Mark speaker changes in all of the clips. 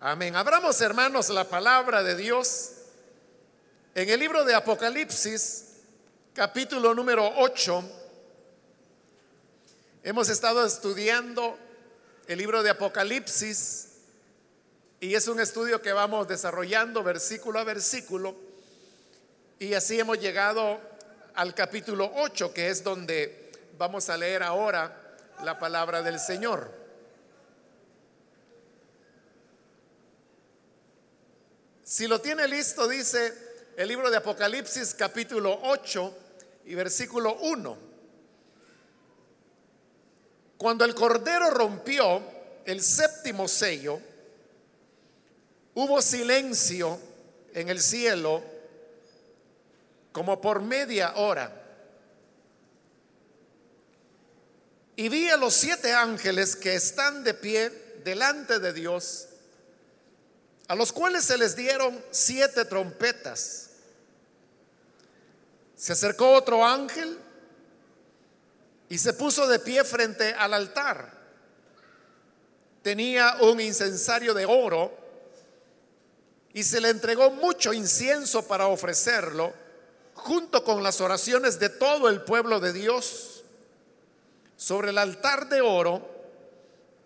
Speaker 1: Amén. Abramos, hermanos, la palabra de Dios en el libro de Apocalipsis, capítulo número 8. Hemos estado estudiando el libro de Apocalipsis y es un estudio que vamos desarrollando versículo a versículo y así hemos llegado al capítulo 8, que es donde vamos a leer ahora la palabra del Señor. Si lo tiene listo, dice el libro de Apocalipsis capítulo 8 y versículo 1. Cuando el Cordero rompió el séptimo sello, hubo silencio en el cielo como por media hora. Y vi a los siete ángeles que están de pie delante de Dios a los cuales se les dieron siete trompetas. Se acercó otro ángel y se puso de pie frente al altar. Tenía un incensario de oro y se le entregó mucho incienso para ofrecerlo junto con las oraciones de todo el pueblo de Dios sobre el altar de oro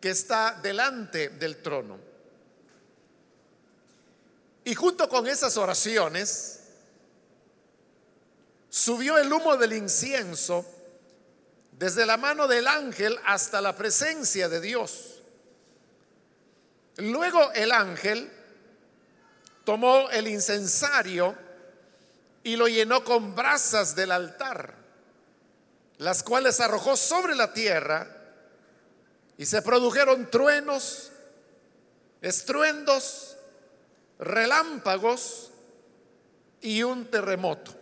Speaker 1: que está delante del trono. Y junto con esas oraciones, subió el humo del incienso desde la mano del ángel hasta la presencia de Dios. Luego el ángel tomó el incensario y lo llenó con brasas del altar, las cuales arrojó sobre la tierra y se produjeron truenos, estruendos, relámpagos y un terremoto.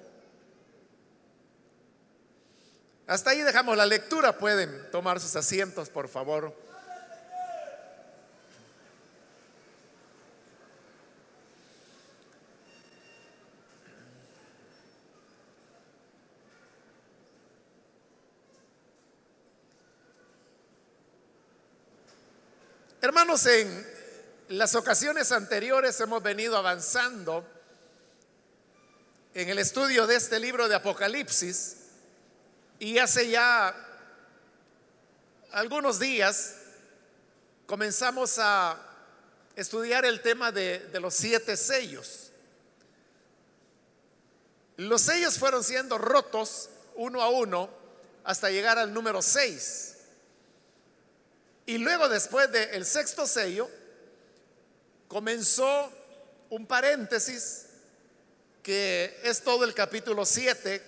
Speaker 1: Hasta ahí dejamos la lectura. Pueden tomar sus asientos, por favor. Hermanos, en las ocasiones anteriores hemos venido avanzando en el estudio de este libro de Apocalipsis y hace ya algunos días comenzamos a estudiar el tema de, los siete sellos. Los sellos fueron siendo rotos uno a uno hasta llegar al número seis. Y luego después del sexto sello, comenzó un paréntesis que es todo el capítulo 7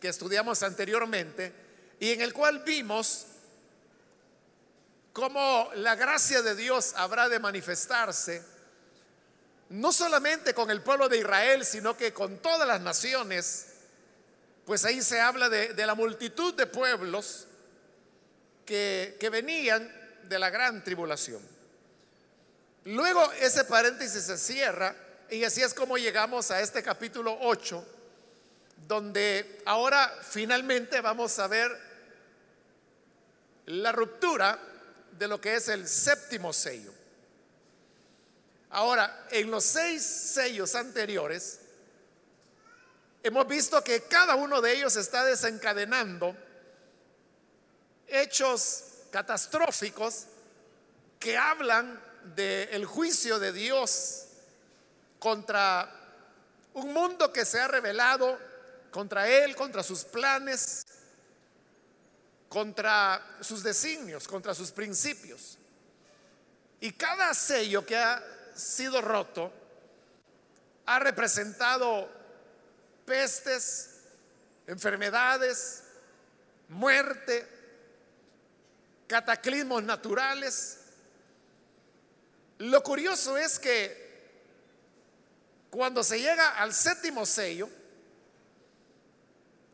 Speaker 1: que estudiamos anteriormente y en el cual vimos cómo la gracia de Dios habrá de manifestarse no solamente con el pueblo de Israel, sino que con todas las naciones, pues ahí se habla de, de la multitud de pueblos que, que venían de la gran tribulación. Luego ese paréntesis se cierra y así es como llegamos a este capítulo 8, donde ahora finalmente vamos a ver la ruptura de lo que es el séptimo sello. Ahora, en los seis sellos anteriores, hemos visto que cada uno de ellos está desencadenando hechos catastróficos que hablan del juicio de Dios contra un mundo que se ha revelado contra Él, contra sus planes, contra sus designios, contra sus principios. Y cada sello que ha sido roto ha representado pestes, enfermedades, muerte, cataclismos naturales lo curioso es que cuando se llega al séptimo sello,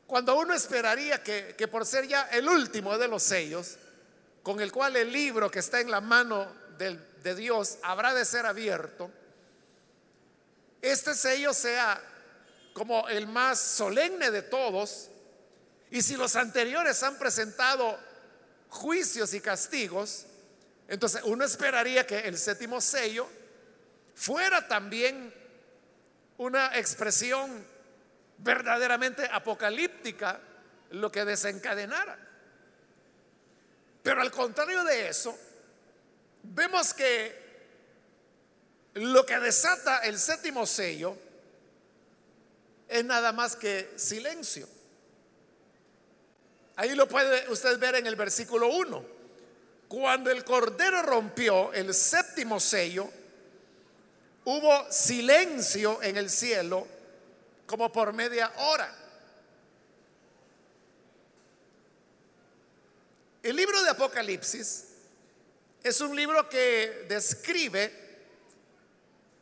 Speaker 1: cuando uno esperaría que, por ser ya el último de los sellos, con el cual el libro que está en la mano de Dios habrá de ser abierto, este sello sea como el más solemne de todos, y si los anteriores han presentado juicios y castigos, Entonces uno esperaría que el séptimo sello fuera también una expresión verdaderamente apocalíptica lo que desencadenara. Pero al contrario de eso, vemos que lo que desata el séptimo sello es nada más que silencio. Ahí lo puede usted ver en el versículo 1. Cuando el Cordero rompió el séptimo sello, hubo silencio en el cielo como por media hora. El libro de Apocalipsis es un libro que describe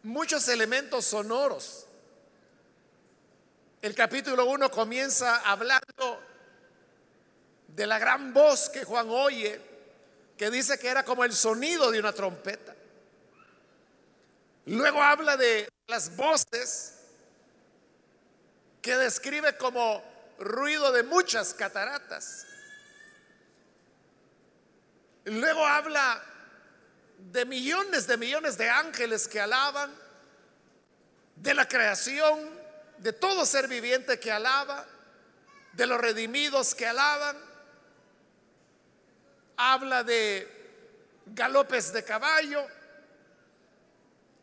Speaker 1: muchos elementos sonoros. El capítulo 1 comienza hablando de la gran voz que Juan oye, que dice que era como el sonido de una trompeta. Luego habla de las voces que describe como ruido de muchas cataratas. Luego habla de millones de millones de ángeles que alaban, de la creación, de todo ser viviente que alaba, de los redimidos que alaban. Habla de galopes de caballo,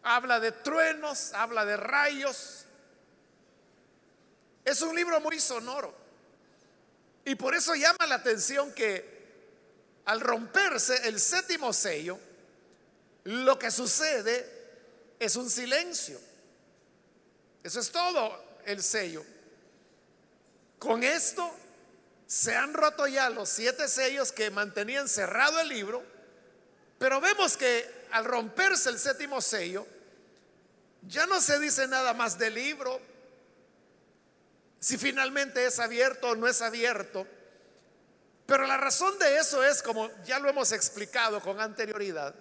Speaker 1: habla de truenos, habla de rayos. Es un libro muy sonoro. Y por eso llama la atención que al romperse el séptimo sello, lo que sucede es un silencio. Eso es todo el sello. Con esto se han roto ya los siete sellos que mantenían cerrado el libro, pero vemos que al romperse el séptimo sello, ya no se dice nada más del libro, si finalmente es abierto o no es abierto, pero la razón de eso es, como ya lo hemos explicado con anterioridad,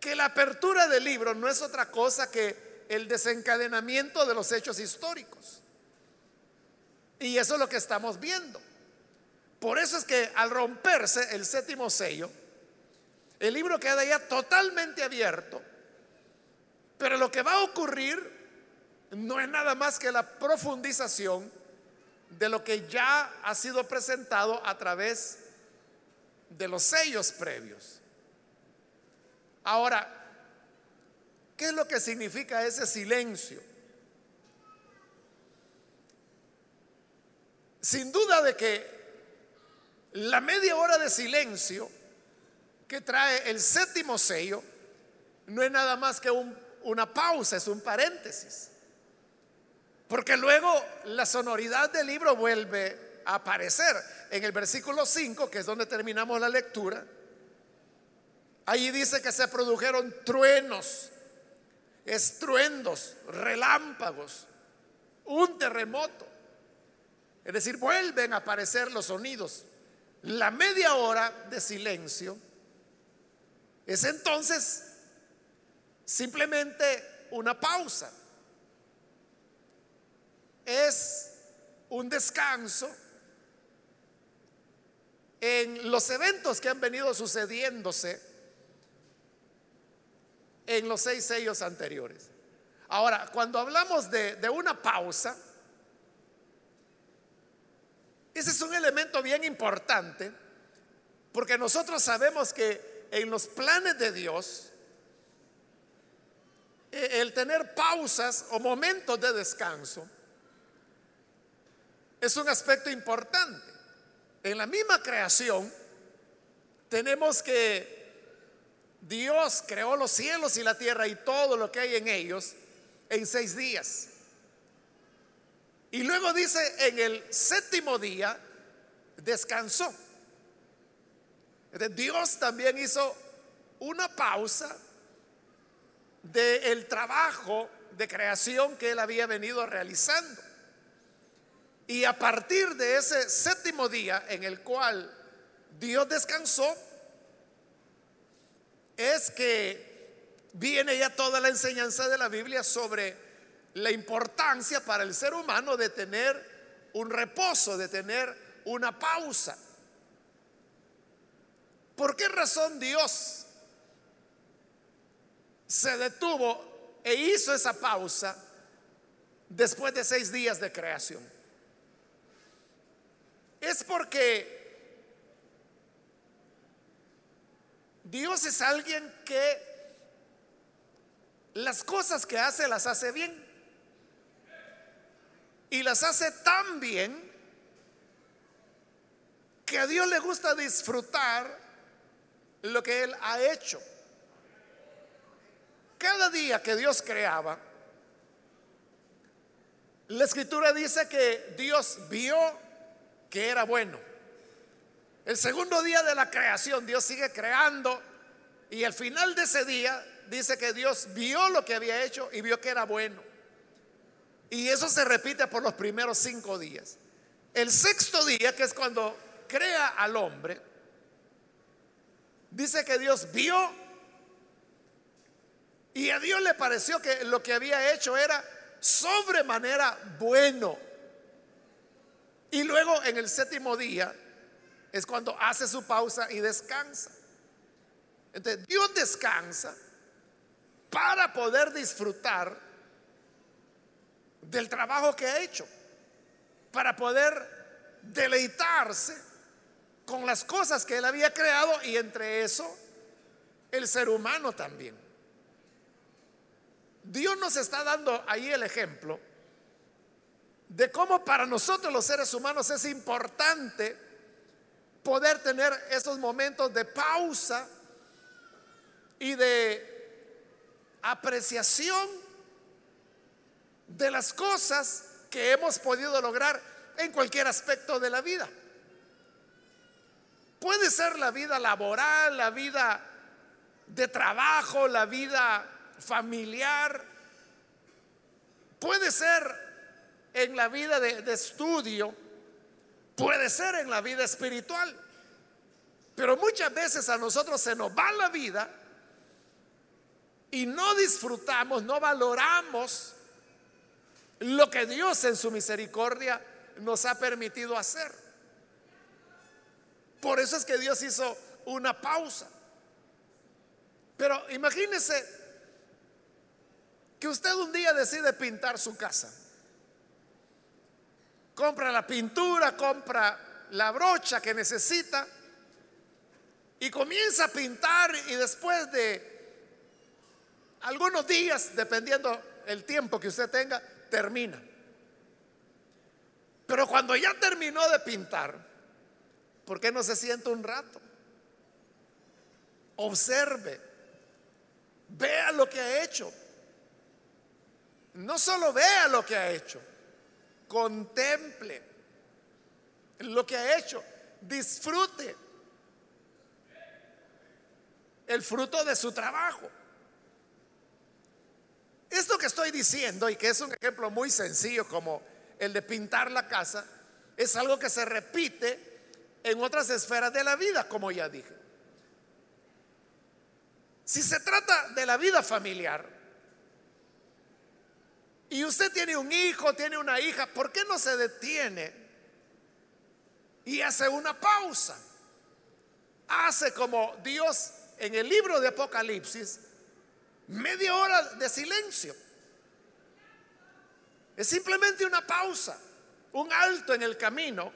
Speaker 1: que la apertura del libro no es otra cosa que el desencadenamiento de los hechos históricos. Y eso es lo que estamos viendo. Por eso es que al romperse el séptimo sello, el libro queda ya totalmente abierto, pero lo que va a ocurrir no es nada más que la profundización de lo que ya ha sido presentado a través de los sellos previos. Ahora, ¿qué es lo que significa ese silencio? Sin duda de que la media hora de silencio que trae el séptimo sello no es nada más que una pausa, es un paréntesis. Porque luego la sonoridad del libro vuelve a aparecer. En el versículo 5, que es donde terminamos la lectura, allí dice que se produjeron truenos, estruendos, relámpagos, un terremoto. Es decir, vuelven a aparecer los sonidos. La media hora de silencio es entonces simplemente una pausa es un descanso en los eventos que han venido sucediéndose en los seis sellos anteriores. Ahora, cuando hablamos de, de una pausa, ese es un elemento bien importante, porque nosotros sabemos que en los planes de Dios, e, el tener pausas o momentos de descanso, es un aspecto importante. En la misma creación tenemos que Dios creó los cielos y la tierra y todo lo que hay en ellos en seis días. Y luego dice, en el séptimo día descansó. Dios también hizo una pausa del trabajo de creación que él había venido realizando. Y a partir de ese séptimo día en el cual Dios descansó, es que viene ya toda la enseñanza de la Biblia sobre la importancia para el ser humano de tener un reposo, de tener una pausa. ¿Por qué razón Dios se detuvo e hizo esa pausa después de seis días de creación? Es porque Dios es alguien que las cosas que hace las hace bien. Y las hace tan bien que a Dios le gusta disfrutar lo que Él ha hecho. Cada día que Dios creaba, la escritura dice que Dios vio que era bueno. El segundo día de la creación, Dios sigue creando y al final de ese día dice que Dios vio lo que había hecho y vio que era bueno. Y eso se repite por los primeros cinco días. El sexto día, que es cuando crea al hombre, dice que Dios vio y a Dios le pareció que lo que había hecho era sobremanera bueno. Y luego en el séptimo día es cuando hace su pausa y descansa. Entonces, Dios descansa para poder disfrutar del trabajo que ha hecho, para poder deleitarse con las cosas que él había creado y entre eso el ser humano también. Dios nos está dando ahí el ejemplo de cómo para nosotros los seres humanos es importante poder tener esos momentos de pausa y de apreciación de las cosas que hemos podido lograr en cualquier aspecto de la vida. Puede ser la vida laboral, la vida de trabajo, la vida familiar, puede ser en la vida de, estudio, Puede ser en la vida espiritual. Pero muchas veces a nosotros se nos va la vida y no disfrutamos, no valoramos lo que Dios en su misericordia nos ha permitido hacer. Por eso es que Dios hizo una pausa. Pero imagínese que usted un día decide pintar su casa compra la pintura, compra la brocha que necesita y comienza a pintar y después de algunos días, dependiendo el tiempo que usted tenga, termina. Pero cuando ya terminó de pintar, ¿por qué no se siente un rato? Observe, vea lo que ha hecho. No solo vea lo que ha hecho, contemple lo que ha hecho, disfrute el fruto de su trabajo. Esto que estoy diciendo y que es un ejemplo muy sencillo como el de pintar la casa, es algo que se repite en otras esferas de la vida, como ya dije. Si se trata de la vida familiar, y usted tiene un hijo, tiene una hija, ¿por qué no se detiene y hace una pausa? Hace como Dios en el libro de Apocalipsis, media hora de silencio. Es simplemente una pausa, un alto en el camino.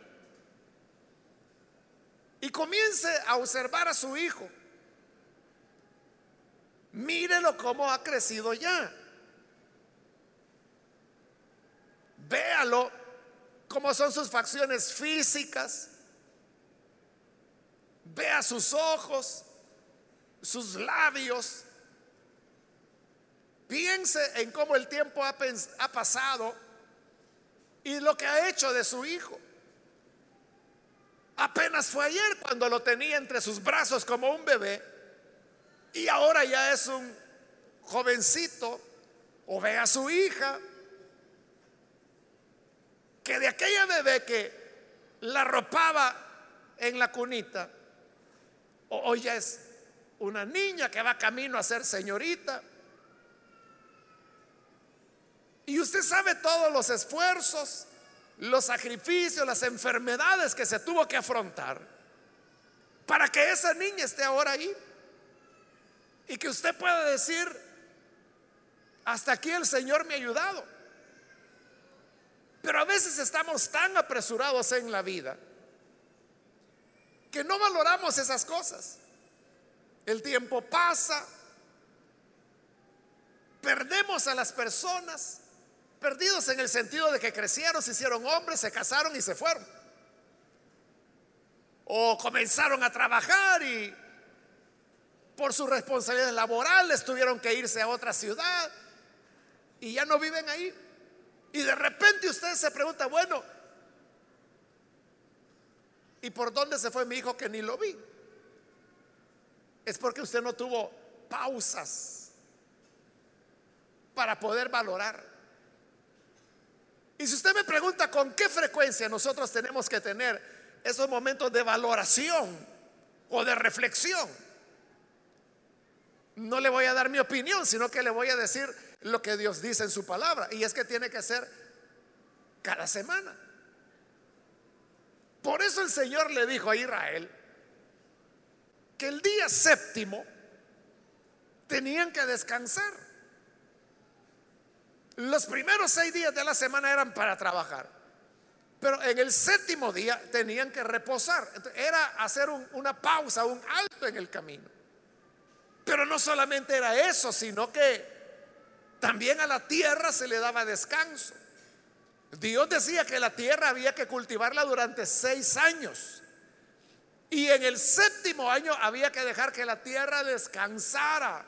Speaker 1: Y comience a observar a su hijo. Mírelo cómo ha crecido ya. Véalo cómo son sus facciones físicas. Vea sus ojos, sus labios. Piense en cómo el tiempo ha, pasado y lo que ha hecho de su hijo. Apenas fue ayer cuando lo tenía entre sus brazos como un bebé y ahora ya es un jovencito. O ve a su hija que de aquella bebé que la ropaba en la cunita, hoy ya es una niña que va camino a ser señorita. Y usted sabe todos los esfuerzos, los sacrificios, las enfermedades que se tuvo que afrontar para que esa niña esté ahora ahí. Y que usted pueda decir, hasta aquí el Señor me ha ayudado. Pero a veces estamos tan apresurados en la vida que no valoramos esas cosas. El tiempo pasa, perdemos a las personas, perdidos en el sentido de que crecieron, se hicieron hombres, se casaron y se fueron. O comenzaron a trabajar y por sus responsabilidades laborales tuvieron que irse a otra ciudad y ya no viven ahí. Y de repente usted se pregunta, bueno, ¿y por dónde se fue mi hijo que ni lo vi? Es porque usted no tuvo pausas para poder valorar. Y si usted me pregunta con qué frecuencia nosotros tenemos que tener esos momentos de valoración o de reflexión, no le voy a dar mi opinión, sino que le voy a decir lo que Dios dice en su palabra. Y es que tiene que ser cada semana. Por eso el Señor le dijo a Israel que el día séptimo tenían que descansar. Los primeros seis días de la semana eran para trabajar. Pero en el séptimo día tenían que reposar. Era hacer una pausa, un alto en el camino. Pero no solamente era eso, sino que también a la tierra se le daba descanso. Dios decía que la tierra había que cultivarla durante seis años. Y en el séptimo año había que dejar que la tierra descansara.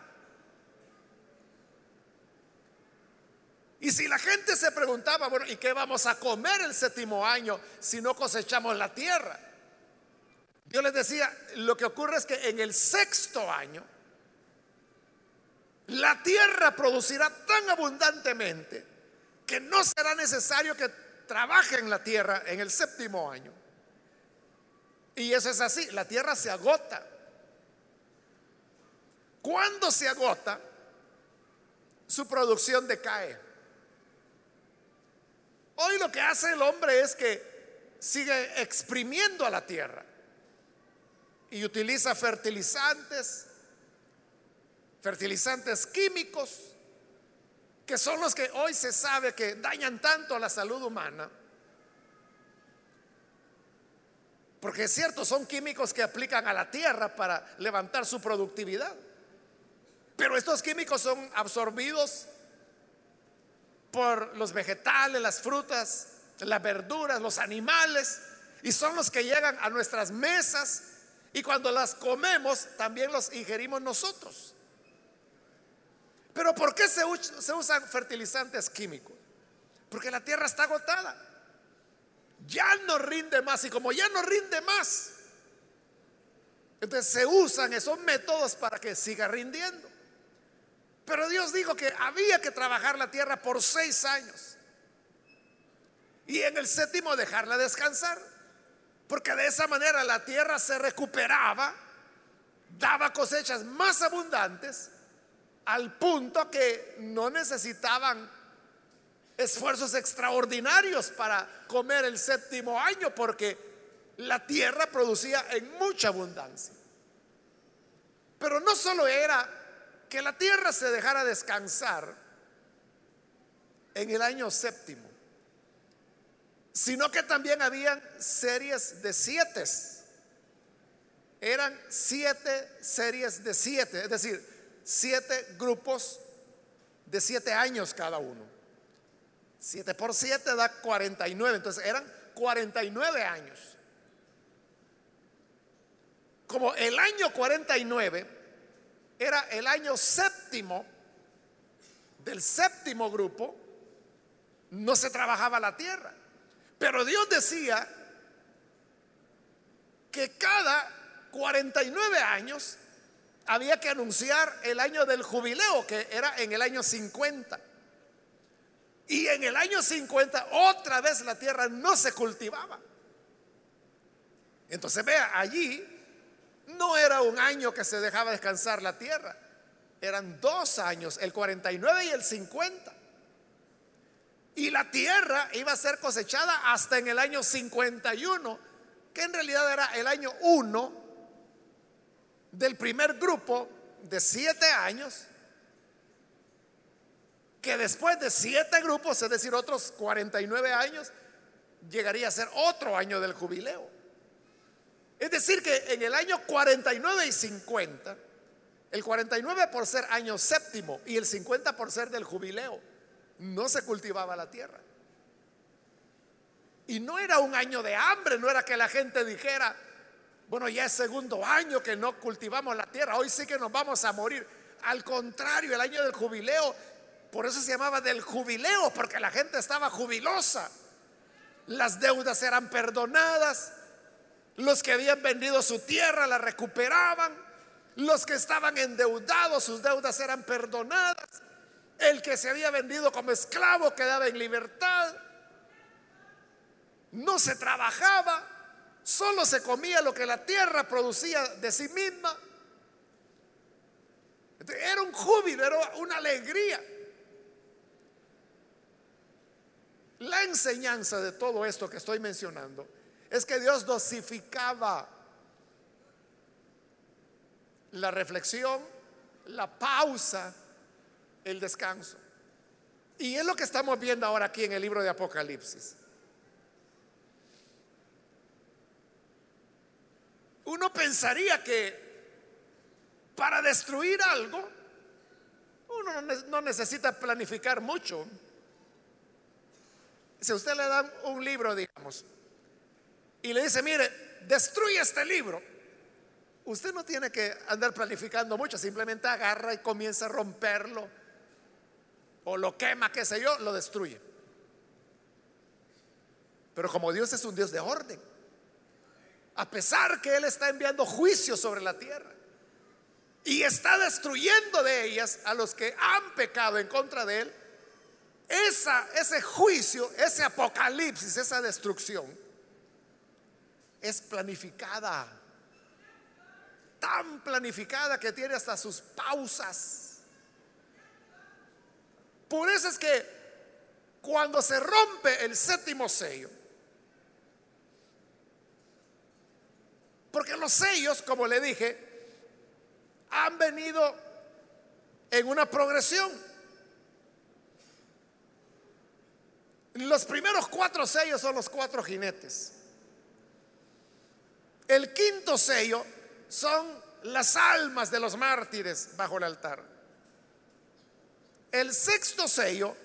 Speaker 1: Y si la gente se preguntaba, bueno, ¿y qué vamos a comer el séptimo año si no cosechamos la tierra? Dios les decía, lo que ocurre es que en el sexto año, la tierra producirá tan abundantemente que no será necesario que trabajen la tierra en el séptimo año. Y eso es así, la tierra se agota. Cuando se agota, su producción decae. Hoy lo que hace el hombre es que sigue exprimiendo a la tierra y utiliza fertilizantes, fertilizantes químicos, que son los que hoy se sabe que dañan tanto a la salud humana. Porque es cierto, son químicos que aplican a la tierra para levantar su productividad. Pero estos químicos son absorbidos por los vegetales, las frutas, las verduras, los animales, y son los que llegan a nuestras mesas y cuando las comemos también los ingerimos nosotros. Pero ¿por qué se, usan fertilizantes químicos? Porque la tierra está agotada. Ya no rinde más y como ya no rinde más, entonces se usan esos métodos para que siga rindiendo. Pero Dios dijo que había que trabajar la tierra por seis años y en el séptimo dejarla descansar, porque de esa manera la tierra se recuperaba, daba cosechas más abundantes al punto que no necesitaban esfuerzos extraordinarios para comer el séptimo año porque la tierra producía en mucha abundancia. Pero no solo era que la tierra se dejara descansar en el año séptimo, sino que también habían series de siete. Eran siete series de siete, es decir, siete grupos de siete años cada uno. Siete por siete da 49, entonces eran 49 años. Como el año 49 era el año séptimo del séptimo grupo, no se trabajaba la tierra. Pero Dios decía que cada 49 años había que anunciar el año del jubileo, que era en el año 50. Y en el año 50 otra vez la tierra no se cultivaba. Entonces vea, allí no era un año que se dejaba descansar la tierra, eran dos años, el 49 y el 50. Y la tierra iba a ser cosechada hasta en el año 51, que en realidad era el año 1 del primer grupo de siete años, que después de siete grupos, es decir, otros 49 años, llegaría a ser otro año del jubileo. Es decir, que en el año 49 y 50, el 49 por ser año séptimo y el 50 por ser del jubileo, no se cultivaba la tierra. Y no era un año de hambre, no era que la gente dijera, bueno, ya es segundo año que no cultivamos la tierra, hoy sí que nos vamos a morir. Al contrario, el año del jubileo, por eso se llamaba del jubileo, porque la gente estaba jubilosa. Las deudas eran perdonadas, los que habían vendido su tierra la recuperaban, los que estaban endeudados, sus deudas eran perdonadas, el que se había vendido como esclavo quedaba en libertad, no se trabajaba, solo se comía lo que la tierra producía de sí misma. Era un júbilo, era una alegría. La enseñanza de todo esto que estoy mencionando es que Dios dosificaba la reflexión, la pausa, el descanso. Y es lo que estamos viendo ahora aquí en el libro de Apocalipsis. Uno pensaría que para destruir algo, uno no necesita planificar mucho. Si usted le da un libro, digamos, y le dice, mire, destruye este libro, usted no tiene que andar planificando mucho, simplemente agarra y comienza a romperlo, o lo quema, qué sé yo, lo destruye. Pero como Dios es un Dios de orden, a pesar que Él está enviando juicio sobre la tierra y está destruyendo de ellas a los que han pecado en contra de Él, esa, ese juicio, ese apocalipsis, esa destrucción, es planificada, tan planificada que tiene hasta sus pausas. Por eso es que cuando se rompe el séptimo sello, Porque los sellos, como le dije, han venido en una progresión. Los primeros cuatro sellos son los cuatro jinetes. El quinto sello son las almas de los mártires bajo el altar. El sexto sello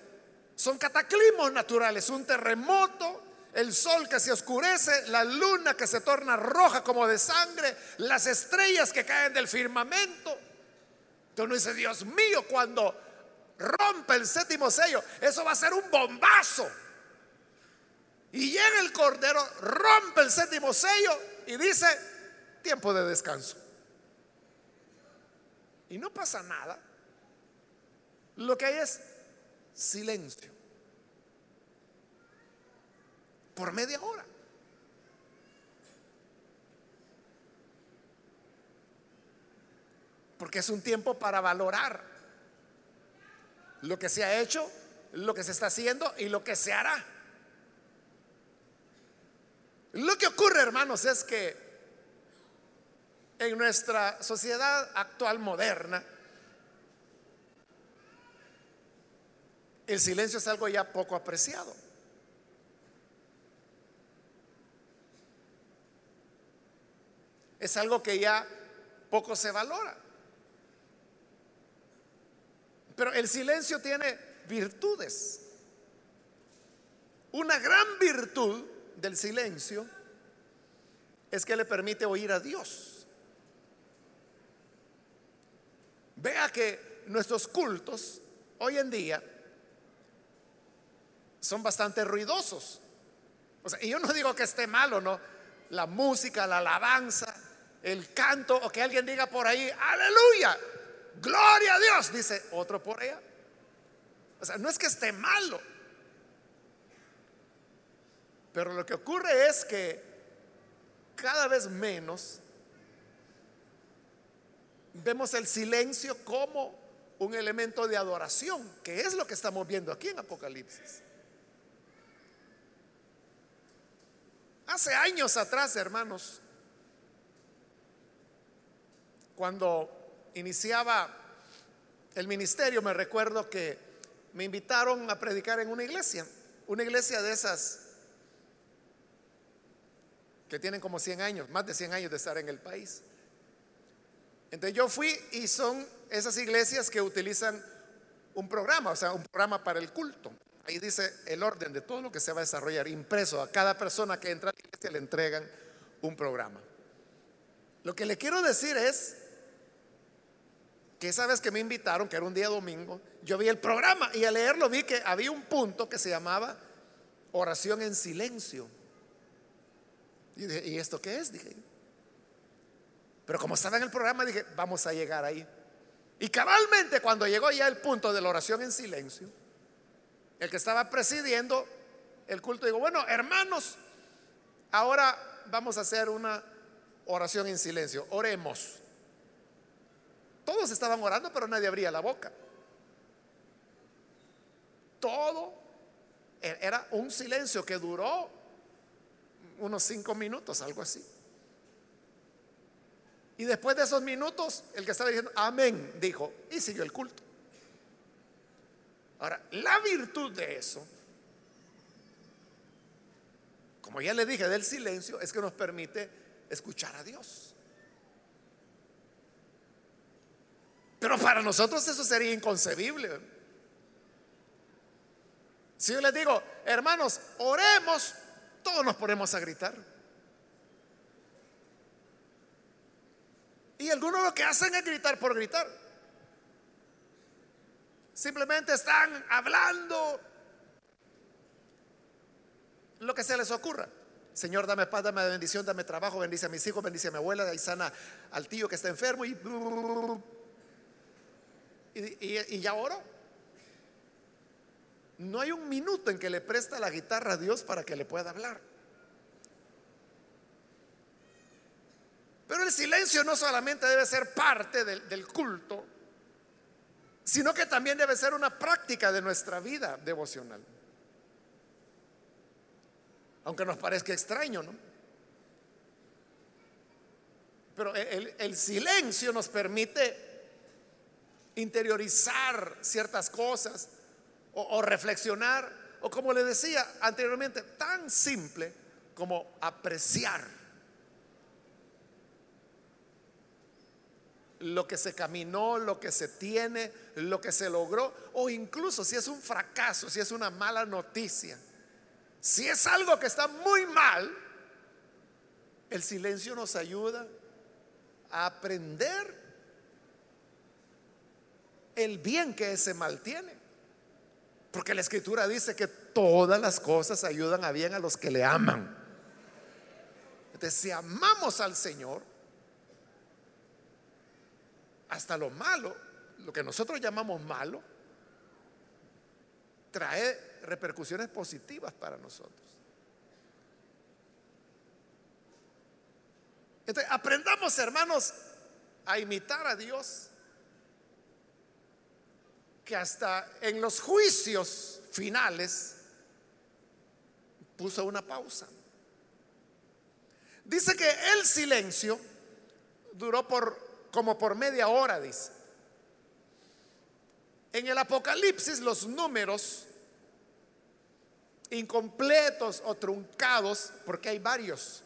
Speaker 1: son cataclismos naturales, un terremoto, el sol que se oscurece, la luna que se torna roja como de sangre, las estrellas que caen del firmamento. Entonces uno dice, Dios mío, cuando rompe el séptimo sello, eso va a ser un bombazo. Y llega el cordero, rompe el séptimo sello y dice, tiempo de descanso. Y no pasa nada. Lo que hay es silencio. por media hora. Porque es un tiempo para valorar lo que se ha hecho, lo que se está haciendo y lo que se hará. Lo que ocurre, hermanos, es que en nuestra sociedad actual moderna, el silencio es algo ya poco apreciado. es algo que ya poco se valora. Pero el silencio tiene virtudes. Una gran virtud del silencio es que le permite oír a Dios. Vea que nuestros cultos hoy en día son bastante ruidosos. y yo no digo que esté malo, no. La música, la alabanza, el canto o que alguien diga por ahí, aleluya, gloria a Dios, dice otro por allá. O sea, no es que esté malo, pero lo que ocurre es que cada vez menos vemos el silencio como un elemento de adoración, que es lo que estamos viendo aquí en Apocalipsis. Hace años atrás, hermanos, Cuando iniciaba el ministerio me recuerdo que me invitaron a predicar en una iglesia, una iglesia de esas que tienen como 100 años, más de 100 años de estar en el país. Entonces yo fui y son esas iglesias que utilizan un programa, o sea, un programa para el culto. Ahí dice el orden de todo lo que se va a desarrollar, impreso. A cada persona que entra a la iglesia le entregan un programa. Lo que le quiero decir es que esa vez que me invitaron, que era un día domingo, yo vi el programa y al leerlo vi que había un punto que se llamaba oración en silencio. Y dije, ¿y esto qué es? Dije. Pero como estaba en el programa, dije, vamos a llegar ahí. Y cabalmente cuando llegó ya el punto de la oración en silencio, el que estaba presidiendo el culto, digo, bueno, hermanos, ahora vamos a hacer una oración en silencio, oremos. Todos estaban orando, pero nadie abría la boca. Todo e-, era un silencio que duró unos cinco minutos, algo así. Y después de esos minutos, el que estaba diciendo, amén, dijo, y siguió el culto. Ahora, la virtud de eso, como ya le dije del silencio, es que nos permite escuchar a Dios. Pero para nosotros eso sería inconcebible. Si yo les digo, hermanos, oremos, todos nos ponemos a gritar. Y algunos lo que hacen es gritar por gritar. Simplemente están hablando lo que se les ocurra. Señor, dame paz, dame bendición, dame trabajo, bendice a mis hijos, bendice a mi abuela, y sana al tío que está enfermo y, y, ya oro. No hay un minuto en que le presta la guitarra a Dios para que le pueda hablar. Pero el silencio no solamente debe ser parte del, culto, sino que también debe ser una práctica de nuestra vida devocional. Aunque nos parezca extraño, ¿no? Pero el, silencio nos permite interiorizar ciertas cosas o, reflexionar, o como le decía anteriormente, tan simple como apreciar lo que se caminó, lo que se tiene, lo que se logró, o incluso si es un fracaso, si es una mala noticia, si es algo que está muy mal, el silencio nos ayuda a aprender el bien que ese mal tiene. Porque la escritura dice que todas las cosas ayudan a bien a los que le aman. Entonces, si amamos al Señor, hasta lo malo, lo que nosotros llamamos malo, trae repercusiones positivas para nosotros. Entonces, aprendamos, hermanos, a imitar a Dios, que hasta en los juicios finales puso una pausa. Dice que el silencio duró por como por media hora, dice. En el Apocalipsis los números incompletos o truncados, porque hay varios.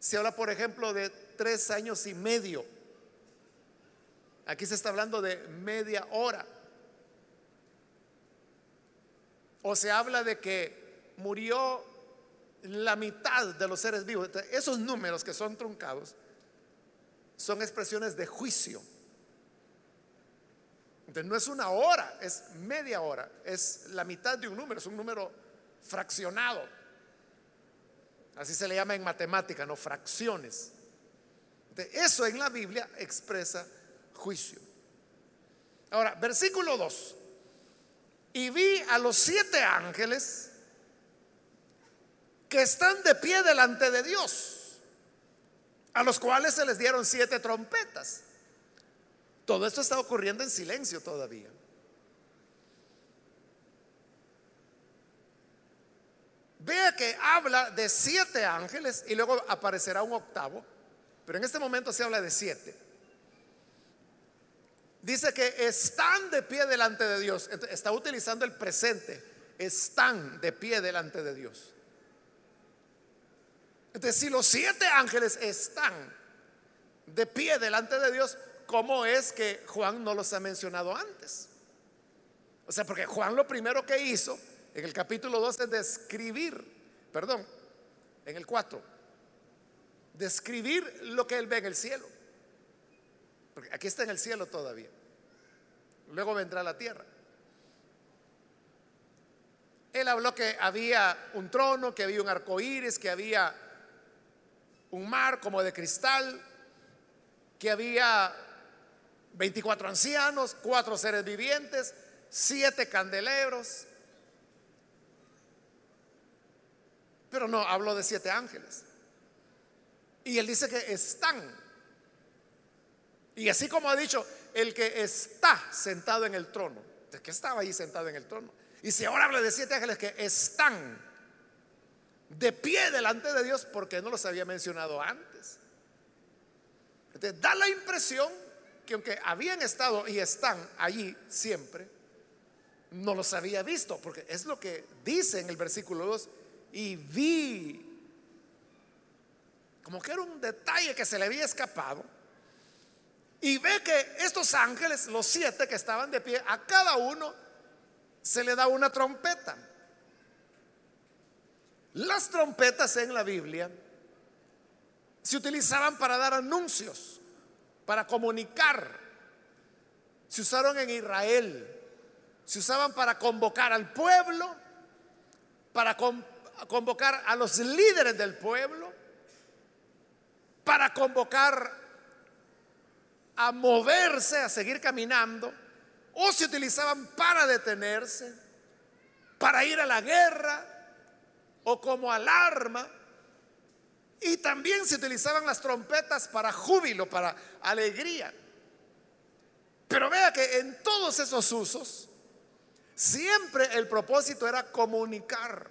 Speaker 1: Se habla, por ejemplo, de tres años y medio. Aquí se está hablando de media hora. O se habla de que murió la mitad de los seres vivos. Esos números que son truncados son expresiones de juicio. Entonces no es una hora, es media hora, es la mitad de un número, es un número fraccionado. Así se le llama en matemática, no fracciones. eso en la Biblia expresa juicio. Ahora, versículo 2. Y vi a los siete ángeles que están de pie delante de Dios a los cuales se les dieron siete trompetas. Todo esto está ocurriendo en silencio todavía. Vea que habla de siete ángeles y luego aparecerá un octavo, pero en este momento se habla de siete. Dice que están de pie delante de Dios. Está utilizando el presente. Están de pie delante de Dios. Entonces, si los siete ángeles están de pie delante de Dios, ¿cómo es que Juan no los ha mencionado antes? O sea, porque Juan lo primero que hizo en el capítulo 2 es describir, perdón, en el 4, describir lo que él ve en el cielo. Porque aquí está en el cielo todavía. Luego vendrá la tierra. Él habló que había un trono, que había un arco iris, que había un mar como de cristal, que había 24 ancianos, cuatro seres vivientes, siete candelebros. Pero no, habló de siete ángeles. Y él dice que están. Y así como ha dicho, el que está sentado en el trono, de que estaba ahí sentado en el trono. Y si ahora habla de siete ángeles que están de pie delante de Dios, porque no los había mencionado antes. Entonces da la impresión que aunque habían estado y están allí siempre, no los había visto, porque es lo que dice en el versículo 2, y vi, como que era un detalle que se le había escapado, y ve que estos ángeles, los siete que estaban de pie, a cada uno se le da una trompeta. Las trompetas en la Biblia se utilizaban para dar anuncios, para comunicar. Se usaron en Israel, se usaban para convocar al pueblo, para convocar a los líderes del pueblo, para convocar a moverse, a seguir caminando, o se utilizaban para detenerse, para ir a la guerra o como alarma. Y también se utilizaban las trompetas para júbilo, para alegría. Pero vea que en todos esos usos, Siempre el propósito era comunicar.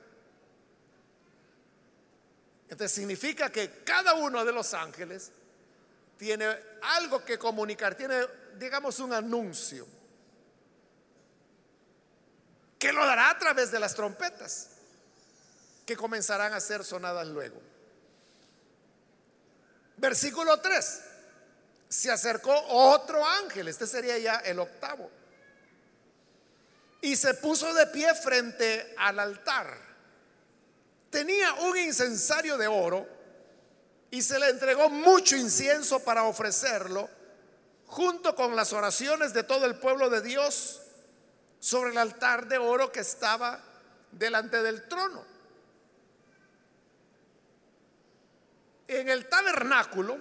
Speaker 1: Entonces significa que cada uno de los ángeles tiene algo que comunicar, tiene, digamos, un anuncio, que lo dará a través de las trompetas, que comenzarán a ser sonadas luego. Versículo 3. Se acercó otro ángel, este sería ya el octavo y se puso de pie frente al altar. Tenía un incensario de oro y se le entregó mucho incienso para ofrecerlo junto con las oraciones de todo el pueblo de Dios sobre el altar de oro que estaba delante del trono. En el tabernáculo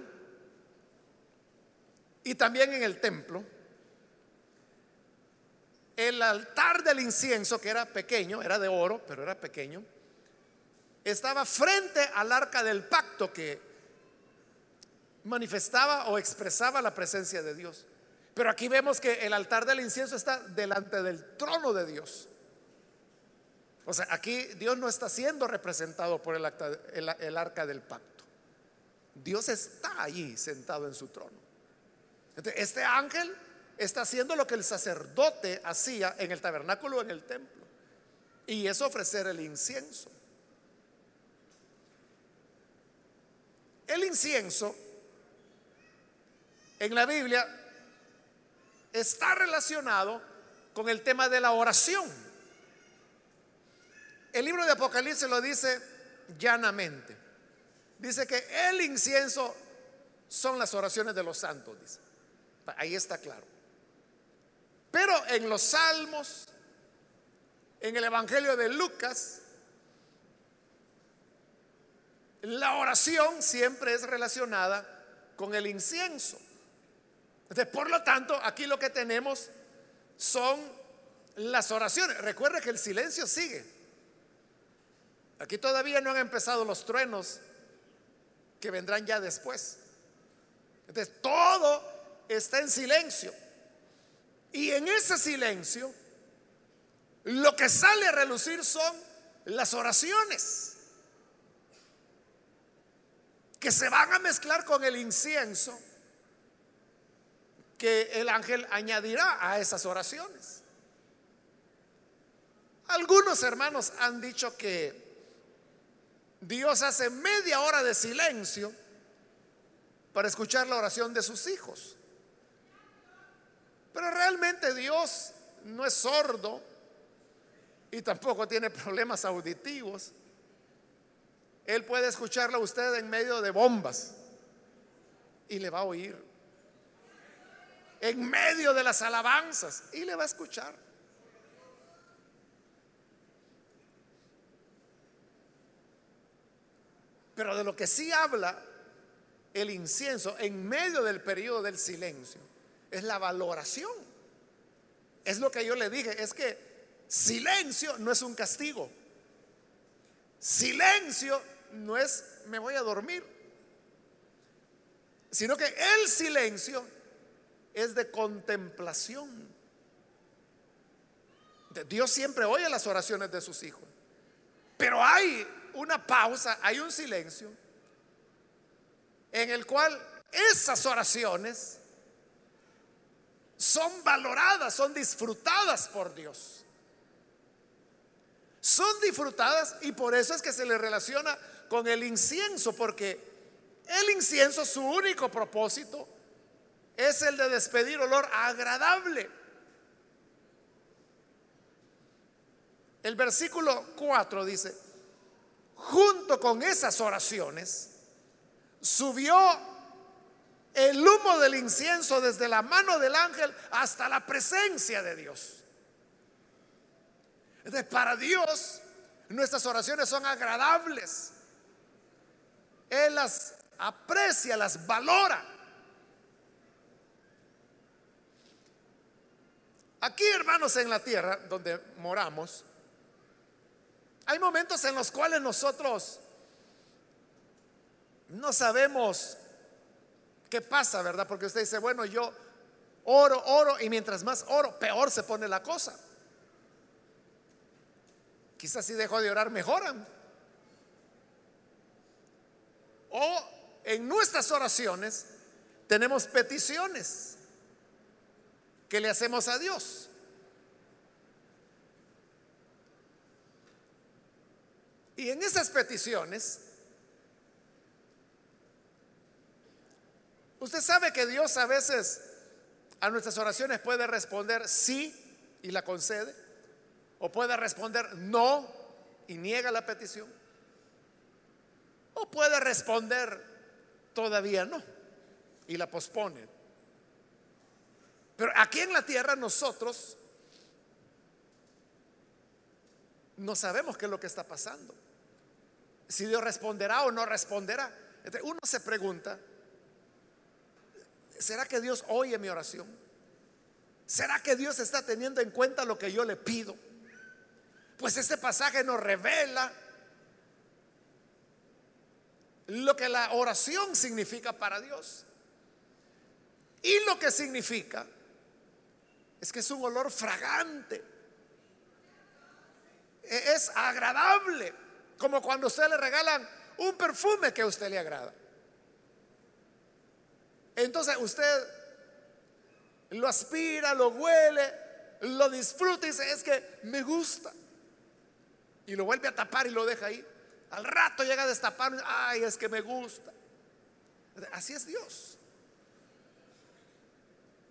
Speaker 1: y también en el templo, el altar del incienso, que era pequeño, era de oro, pero era pequeño, estaba frente al arca del pacto que manifestaba o expresaba la presencia de Dios. Pero aquí vemos que el altar del incienso está delante del trono de Dios. O sea, aquí Dios no está siendo representado por el, arca del pacto. Dios está allí sentado en su trono. este ángel está haciendo lo que el sacerdote hacía en el tabernáculo en el templo. Y es ofrecer el incienso. El incienso en la Biblia está relacionado con el tema de la oración. El libro de Apocalipsis lo dice llanamente. Dice que el incienso son las oraciones de los santos. Ahí está claro. Pero en los salmos, en el Evangelio de Lucas, la oración siempre es relacionada con el incienso. Entonces, por lo tanto, aquí lo que tenemos son las oraciones. Recuerde que el silencio sigue. Aquí todavía no han empezado los truenos que vendrán ya después. Entonces, todo está en silencio. Y en ese silencio, lo que sale a relucir son las oraciones, que se van a mezclar con el incienso, que el ángel añadirá a esas oraciones. Algunos hermanos han dicho que Dios hace media hora de silencio para escuchar la oración de sus hijos. Pero realmente Dios no es sordo y tampoco tiene problemas auditivos. Él puede escucharla a usted en medio de bombas y le va a oír. En medio de las alabanzas y le va a escuchar. Pero de lo que sí habla el incienso en medio del periodo del silencio es la valoración. Es lo que yo le dije, es que silencio no es un castigo. Silencio no es me voy a dormir, sino que el silencio es de contemplación. Dios siempre oye las oraciones de sus hijos, pero hay una pausa, hay un silencio en el cual esas oraciones son valoradas, son disfrutadas por Dios. Son disfrutadas y por eso es que se le relaciona con el incienso, porque el incienso, su único propósito, es el de despedir olor agradable. El versículo 4 dice, junto con esas oraciones, subió el humo del incienso desde la mano del ángel hasta la presencia de Dios. Entonces, para Dios, nuestras oraciones son agradables. Él las aprecia, las valora. Aquí, hermanos, en la tierra donde moramos, hay momentos en los cuales nosotros no sabemos qué pasa, ¿verdad? Porque usted dice, bueno, yo oro, oro, y mientras más oro, peor se pone la cosa. Quizás si dejo de orar, mejoran. O en nuestras oraciones tenemos peticiones que le hacemos a Dios. Y en esas peticiones Usted sabe que Dios a veces a nuestras oraciones puede responder sí y la concede, o puede responder no y niega la petición, o puede responder todavía no y la pospone. Pero aquí en la tierra nosotros no sabemos qué es lo que está pasando. Si Dios responderá o no responderá. uno se pregunta, ¿será que Dios oye mi oración? ¿Será que Dios está teniendo en cuenta lo que yo le pido? Pues este pasaje nos revela lo que la oración significa para Dios. Y lo que significa es que es un olor fragante. E-, es agradable, como cuando usted le regalan un perfume que a usted le agrada. Entonces usted lo aspira, lo huele, lo disfruta y dice, es que me gusta. Y lo vuelve a tapar y lo deja ahí. Al rato llega a destapar, ay, es que me gusta. Así es Dios.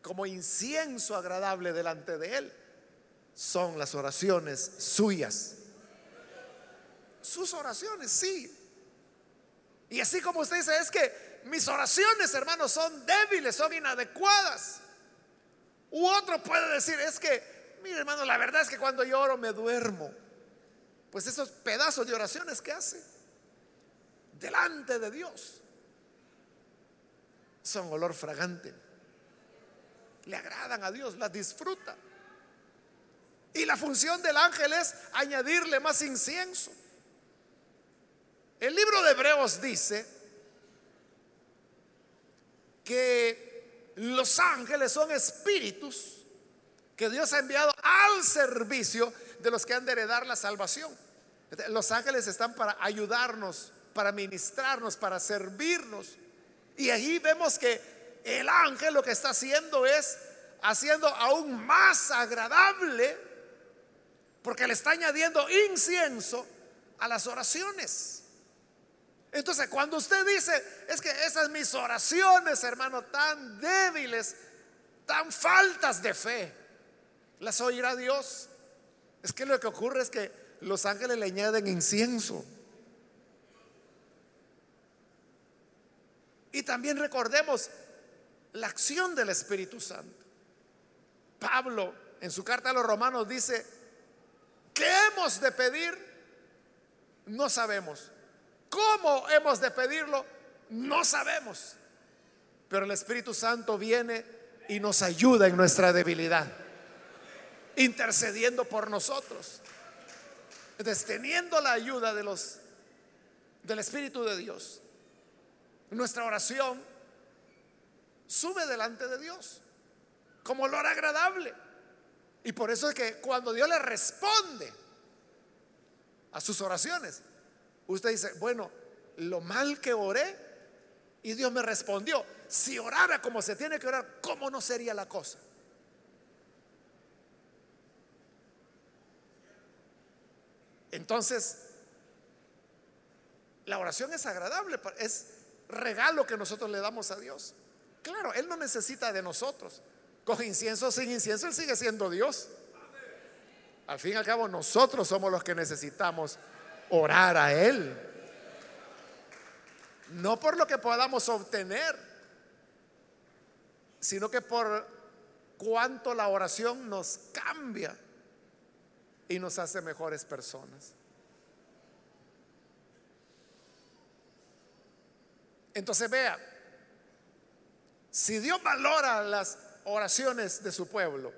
Speaker 1: Como incienso agradable delante de Él son las oraciones suyas. Sus oraciones, sí. Y así como usted dice, es que mis oraciones, hermanos, son débiles, son inadecuadas. U otro puede decir, es que, mire hermano, la verdad es que cuando yo oro me duermo. Pues esos pedazos de oraciones que hace delante de Dios son olor fragante. Le agradan a Dios, las disfruta. Y la función del ángel es añadirle más incienso. El libro de Hebreos dice que los ángeles son espíritus que Dios ha enviado al servicio de los que han de heredar la salvación. Los ángeles están para ayudarnos, para ministrarnos, para servirnos. Y ahí vemos que el ángel lo que está haciendo es haciendo aún más agradable, porque le está añadiendo incienso a las oraciones. Entonces, cuando usted dice, es que esas mis oraciones, hermano, tan débiles, tan faltas de fe, las oirá Dios. Es que lo que ocurre es que los ángeles le añaden incienso. Y también recordemos la acción del Espíritu Santo. Pablo en su carta a los romanos dice, ¿qué hemos de pedir? No sabemos. ¿Cómo hemos de pedirlo? No sabemos. Pero el Espíritu Santo viene y nos ayuda en nuestra debilidad, intercediendo por nosotros. Entonces, teniendo la ayuda de los del Espíritu de Dios, nuestra oración sube delante de Dios como olor agradable. Y por eso es que cuando Dios le responde a sus oraciones, usted dice, bueno, lo mal que oré y Dios me respondió. Si orara como se tiene que orar, ¿cómo no sería la cosa? Entonces, la oración es agradable, es regalo que nosotros le damos a Dios. Claro, Él no necesita de nosotros. Con incienso sin incienso, Él sigue siendo Dios. Al fin y al cabo, nosotros somos los que necesitamos orar a Él. No por lo que podamos obtener, sino que por cuánto la oración nos cambia y nos hace mejores personas. Entonces vea, si Dios valora las oraciones de su pueblo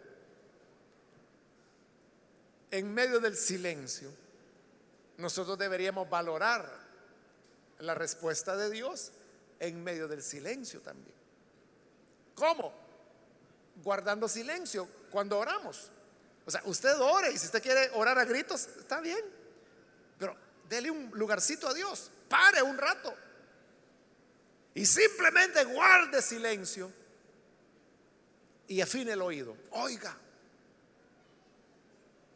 Speaker 1: en medio del silencio, nosotros deberíamos valorar la respuesta de Dios en medio del silencio también. ¿Cómo? Guardando silencio cuando oramos. O sea, usted ore y si usted quiere orar a gritos, está bien. Pero dele un lugarcito a Dios. Pare un rato y simplemente guarde silencio y afine el oído. Oiga,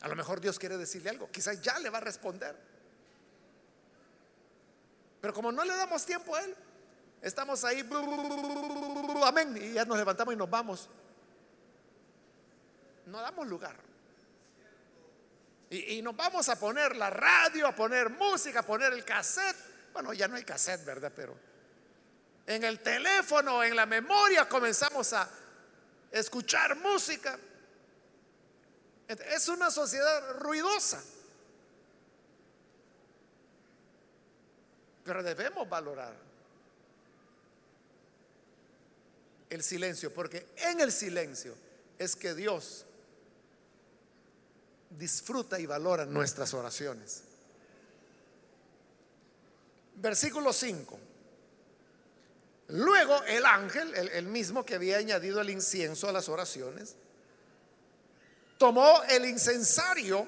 Speaker 1: a lo mejor Dios quiere decirle algo, quizás ya le va a responder. Pero como no le damos tiempo a Él, estamos ahí, amén, y ya nos levantamos y nos vamos. No damos lugar. Y, nos vamos a poner la radio, a poner música, a poner el cassette. Bueno, ya no hay cassette, ¿verdad? Pero en el teléfono, en la memoria, comenzamos a escuchar música. Es una sociedad ruidosa. Pero debemos valorar el silencio, porque en el silencio es que Dios disfruta y valora nuestras oraciones. Versículo 5. Luego el ángel, el, mismo que había añadido el incienso a las oraciones, tomó el incensario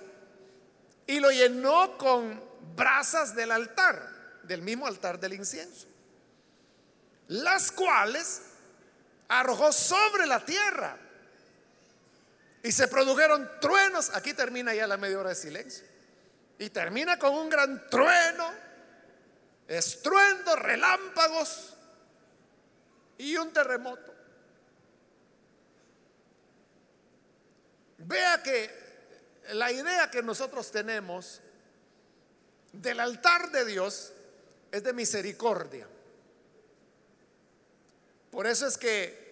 Speaker 1: y lo llenó con brasas del altar, del mismo altar del incienso, las cuales arrojó sobre la tierra y se produjeron truenos. Aquí termina ya la media hora de silencio. Y termina con un gran trueno, estruendo, relámpagos y un terremoto. Vea que la idea que nosotros tenemos del altar de Dios es de misericordia. Por eso es que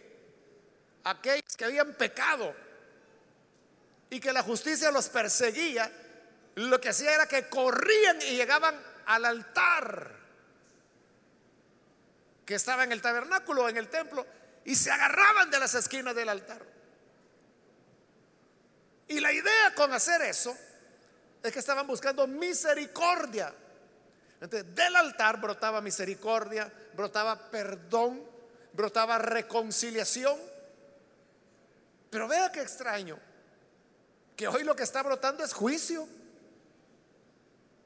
Speaker 1: aquellos que habían pecado y que la justicia los perseguía, lo que hacía era que corrían y llegaban al altar que estaba en el tabernáculo, en el templo, y se agarraban de las esquinas del altar. Y la idea con hacer eso es que estaban buscando misericordia. Entonces, del altar brotaba misericordia, brotaba perdón, brotaba reconciliación. Pero vea qué extraño, que hoy lo que está brotando es juicio.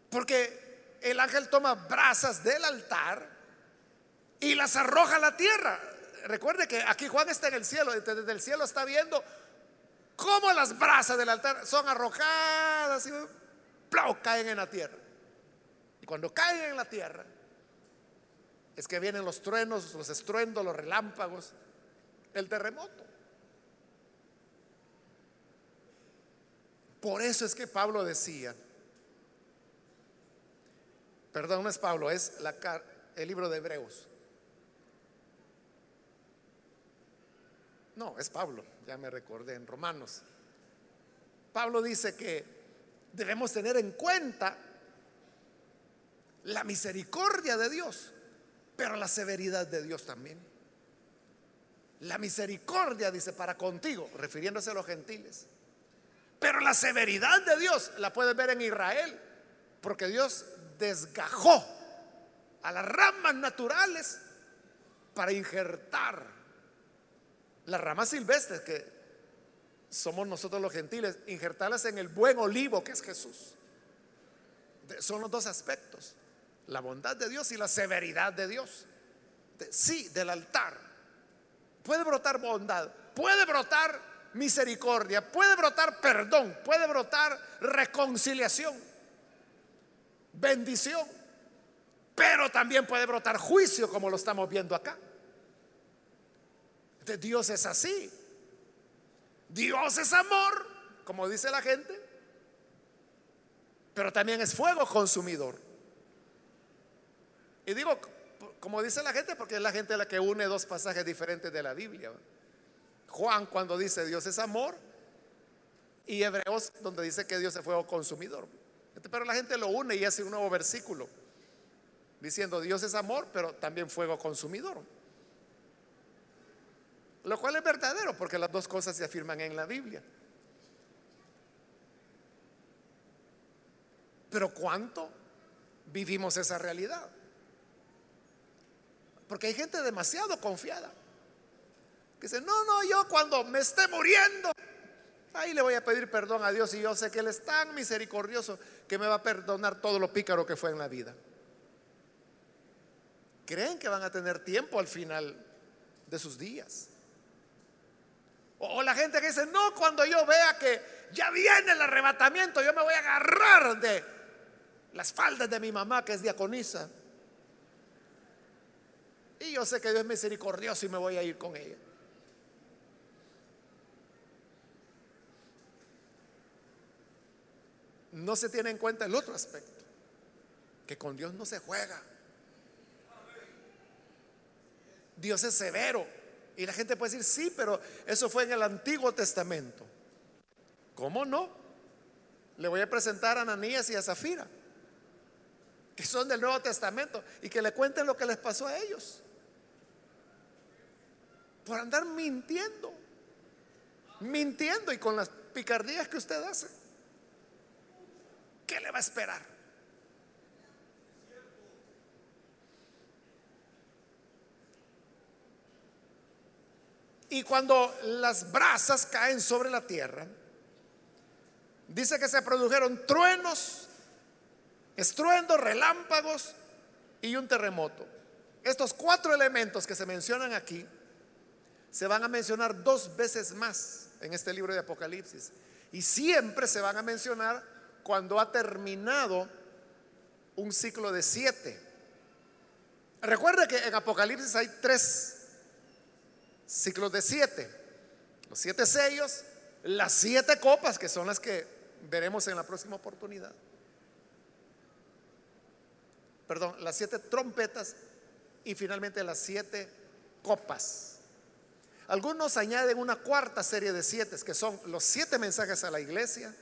Speaker 1: Porque el ángel toma brasas del altar y las arroja a la tierra. recuerde que aquí Juan está en el cielo, desde el cielo está viendo cómo las brasas del altar son arrojadas y caen en la tierra. Y cuando caen en la tierra, es que vienen los truenos, los estruendos, los relámpagos, el terremoto. Por eso es que Pablo decía, perdón, no es Pablo, es el libro de Hebreos. No, es Pablo, ya me recordé en Romanos. Pablo dice que debemos tener en cuenta la misericordia de Dios, pero la severidad de Dios también. La misericordia, dice, para contigo, refiriéndose a los gentiles. Pero la severidad de Dios la puedes ver en Israel, porque Dios desgajó a las ramas naturales para injertar las ramas silvestres que somos nosotros los gentiles, injertarlas en el buen olivo que es Jesús. Son los dos aspectos, la bondad de Dios y la severidad de Dios. Sí, del altar. Puede brotar bondad, puede brotar misericordia, puede brotar perdón, puede brotar reconciliación, bendición, pero también puede brotar juicio como lo estamos viendo acá. Dios es así. Dios es amor, como dice la gente, pero también es fuego consumidor. Y digo, como dice la gente, porque es la gente la que une dos pasajes diferentes de la Biblia. Juan cuando dice Dios es amor y Hebreos donde dice que Dios es fuego consumidor. Pero la gente lo une y hace un nuevo versículo diciendo Dios es amor, pero también fuego consumidor. Lo cual es verdadero porque las dos cosas se afirman en la Biblia. Pero ¿cuánto vivimos esa realidad? Porque hay gente demasiado confiada. Que dice, no, no, yo cuando me esté muriendo, ahí le voy a pedir perdón a Dios y yo sé que Él es tan misericordioso que me va a perdonar todo lo pícaro que fue en la vida. Creen que van a tener tiempo al final de sus días. O la gente que dice, no, cuando yo vea que ya viene el arrebatamiento, yo me voy a agarrar de las faldas de mi mamá que es diaconisa. Y yo sé que Dios es misericordioso y me voy a ir con ella. no se tiene en cuenta el otro aspecto, que con Dios no se juega. Dios es severo. Y la gente puede decir, sí, pero eso fue en el Antiguo Testamento. ¿Cómo no? Le voy a presentar a Ananías y a Zafira, que son del Nuevo Testamento, y que le cuenten lo que les pasó a ellos. Por andar mintiendo, mintiendo y con las picardías que usted hace. ¿qué le va a esperar? Y cuando las brasas caen sobre la tierra, dice que se produjeron truenos, estruendos, relámpagos y un terremoto. Estos cuatro elementos que se mencionan aquí se van a mencionar dos veces más en este libro de Apocalipsis. Y siempre se van a mencionar cuando ha terminado un ciclo de siete. Recuerda que en Apocalipsis hay tres ciclos de siete. Los siete sellos, las siete copas, que son las que veremos en la próxima oportunidad. Perdón, las siete trompetas y finalmente las siete copas. Algunos añaden una cuarta serie de siete, que son los siete mensajes a la iglesia,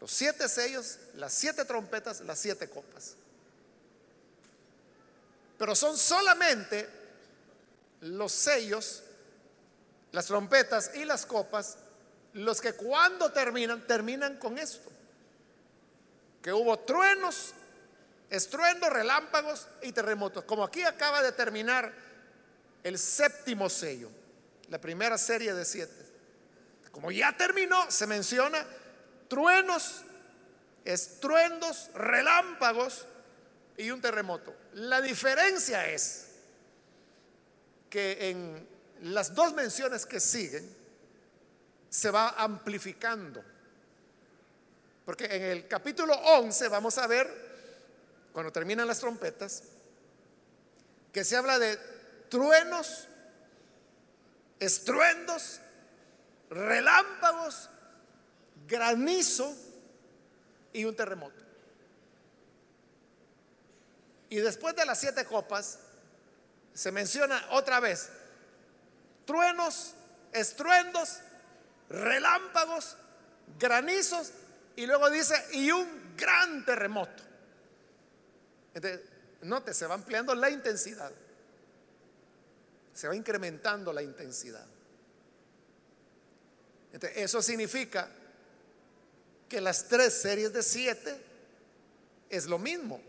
Speaker 1: los siete sellos, las siete trompetas, las siete copas. Pero son solamente los sellos, las trompetas y las copas los que cuando terminan, terminan con esto. Que hubo truenos, estruendos, relámpagos y terremotos. Como aquí acaba de terminar el séptimo sello, la primera serie de siete. Como ya terminó, se menciona truenos, estruendos, relámpagos y un terremoto. La diferencia es que en las dos menciones que siguen se va amplificando. Porque en el capítulo 11 vamos a ver, cuando terminan las trompetas, que se habla de truenos, estruendos, relámpagos, granizo y un terremoto. Y después de las siete copas, se menciona otra vez truenos, estruendos, relámpagos, granizos y luego dice, y un gran terremoto. Note, se va ampliando la intensidad. Se va incrementando la intensidad. Eso significa que las tres series de siete es lo mismo.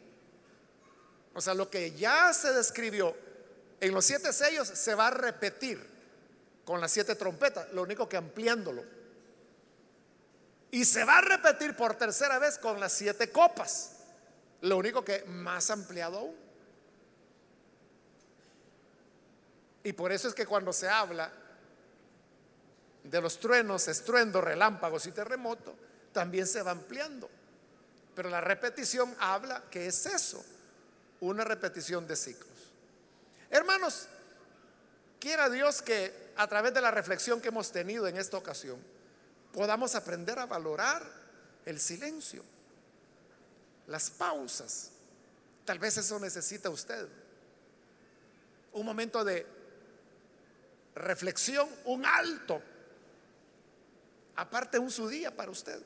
Speaker 1: O sea, lo que ya se describió en los siete sellos se va a repetir con las siete trompetas, lo único que ampliándolo. Y se va a repetir por tercera vez con las siete copas, lo único que más ampliado aún. Y por eso es que cuando se habla de los truenos, estruendos, relámpagos y terremotos, también se va ampliando. Pero la repetición habla que es eso, una repetición de ciclos. Hermanos, quiera Dios que a través de la reflexión que hemos tenido en esta ocasión, podamos aprender a valorar el silencio, las pausas. Tal vez eso necesita usted. Un momento de reflexión, un alto. Aparte un su día para usted.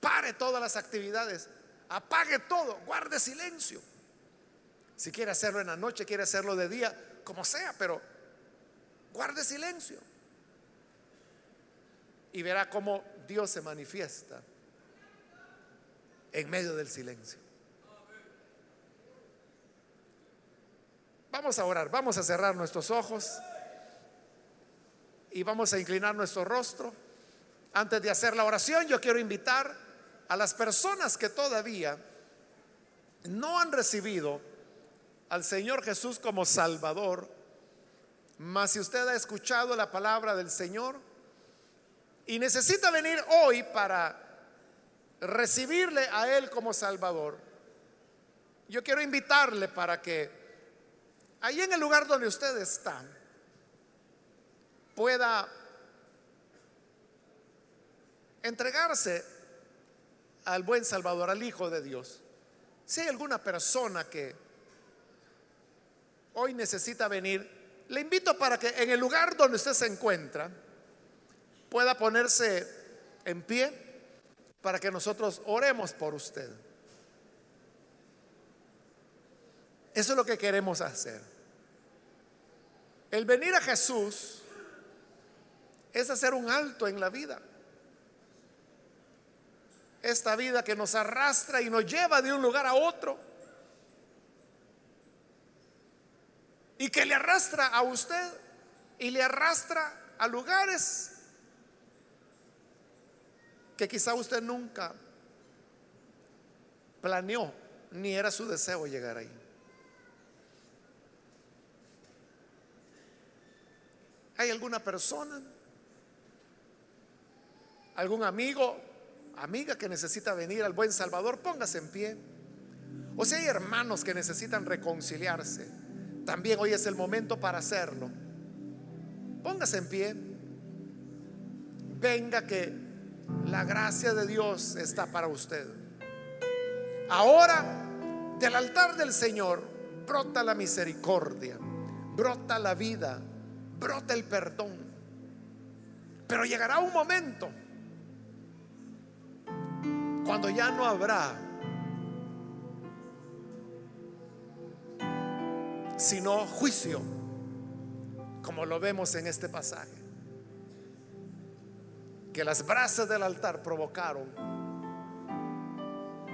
Speaker 1: Pare todas las actividades apague todo, guarde silencio. Si quiere hacerlo en la noche, quiere hacerlo de día, como sea, pero guarde silencio. Y verá cómo Dios se manifiesta en medio del silencio. Vamos a orar, vamos a cerrar nuestros ojos y vamos a inclinar nuestro rostro. Antes de hacer la oración, yo quiero invitar a las personas que todavía no han recibido al Señor Jesús como Salvador, mas si usted ha escuchado la palabra del Señor y necesita venir hoy para recibirle a Él como Salvador, yo quiero invitarle para que ahí en el lugar donde usted está pueda entregarse al buen Salvador, al Hijo de Dios. Si hay alguna persona que hoy necesita venir, le invito para que en el lugar donde usted se encuentra pueda ponerse en pie para que nosotros oremos por usted. Eso es lo que queremos hacer. El venir a Jesús es hacer un alto en la vida esta vida que nos arrastra y nos lleva de un lugar a otro. Y que le arrastra a usted y le arrastra a lugares que quizá usted nunca planeó ni era su deseo llegar ahí. ¿Hay alguna persona? ¿Algún amigo amiga que necesita venir al buen Salvador, póngase en pie. O si hay hermanos que necesitan reconciliarse, también hoy es el momento para hacerlo. Póngase en pie. Venga que la gracia de Dios está para usted. Ahora, del altar del Señor, brota la misericordia, brota la vida, brota el perdón. Pero llegará un momento cuando ya no habrá sino juicio, como lo vemos en este pasaje, que las brasas del altar provocaron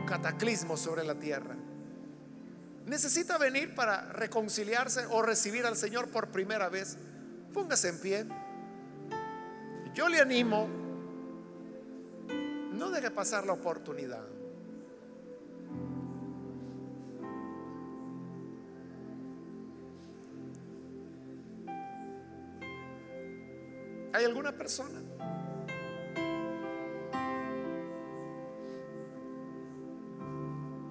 Speaker 1: cataclismo sobre la tierra. Necesita venir para reconciliarse o recibir al Señor por primera vez. Póngase en pie. Yo le animo no deje pasar la oportunidad. ¿Hay alguna persona?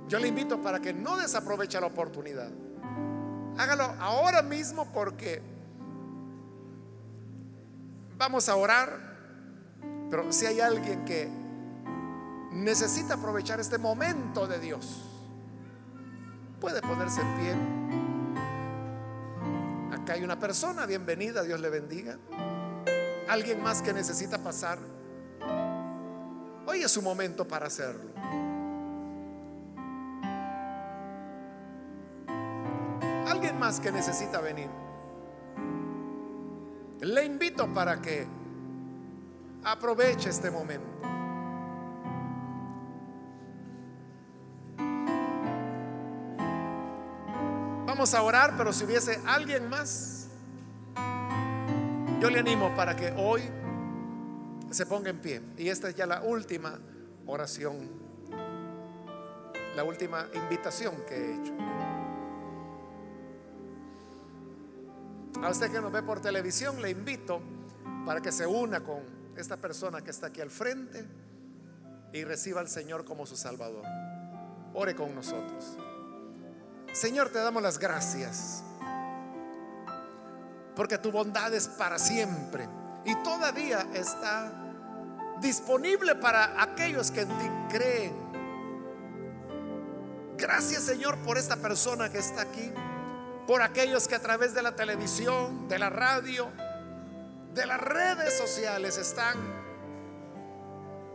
Speaker 1: Yo le invito para que no desaproveche la oportunidad. Hágalo ahora mismo porque vamos a orar. Pero si hay alguien que necesita aprovechar este momento de Dios, puede ponerse en pie. Acá hay una persona, bienvenida, Dios le bendiga. Alguien más que necesita pasar. Hoy es su momento para hacerlo. Alguien más que necesita venir. Le invito para que aproveche este momento. Vamos a orar, pero si hubiese alguien más, yo le animo para que hoy se ponga en pie. Y esta es ya la última oración, la última invitación que he hecho. A usted que nos ve por televisión, le invito para que se una con esta persona que está aquí al frente y reciba al Señor como su Salvador. Ore con nosotros. Señor, te damos las gracias porque tu bondad es para siempre y todavía está disponible para aquellos que en ti creen. Gracias Señor por esta persona que está aquí por aquellos que a través de la televisión, de la radio, de las redes sociales están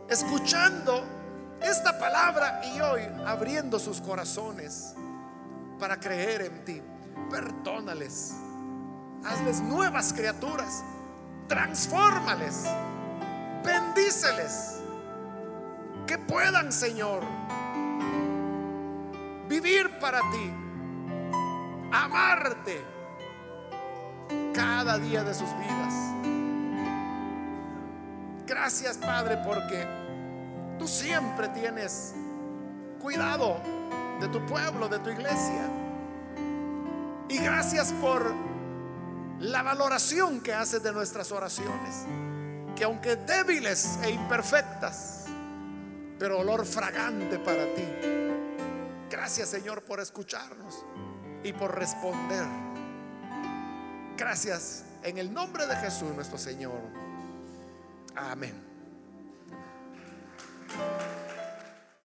Speaker 1: escuchando esta palabra y hoy abriendo sus corazones para creer en ti. Perdónales, hazles nuevas criaturas, transfórmales, bendíceles, que puedan, Señor, vivir para ti amarte cada día de sus vidas. Gracias Padre porque tú siempre tienes cuidado de tu pueblo, de tu iglesia. Y gracias por la valoración que haces de nuestras oraciones, que aunque débiles e imperfectas, pero olor fragante para ti. Gracias Señor por escucharnos y por responder. Gracias en el nombre de Jesús nuestro Señor. Amén.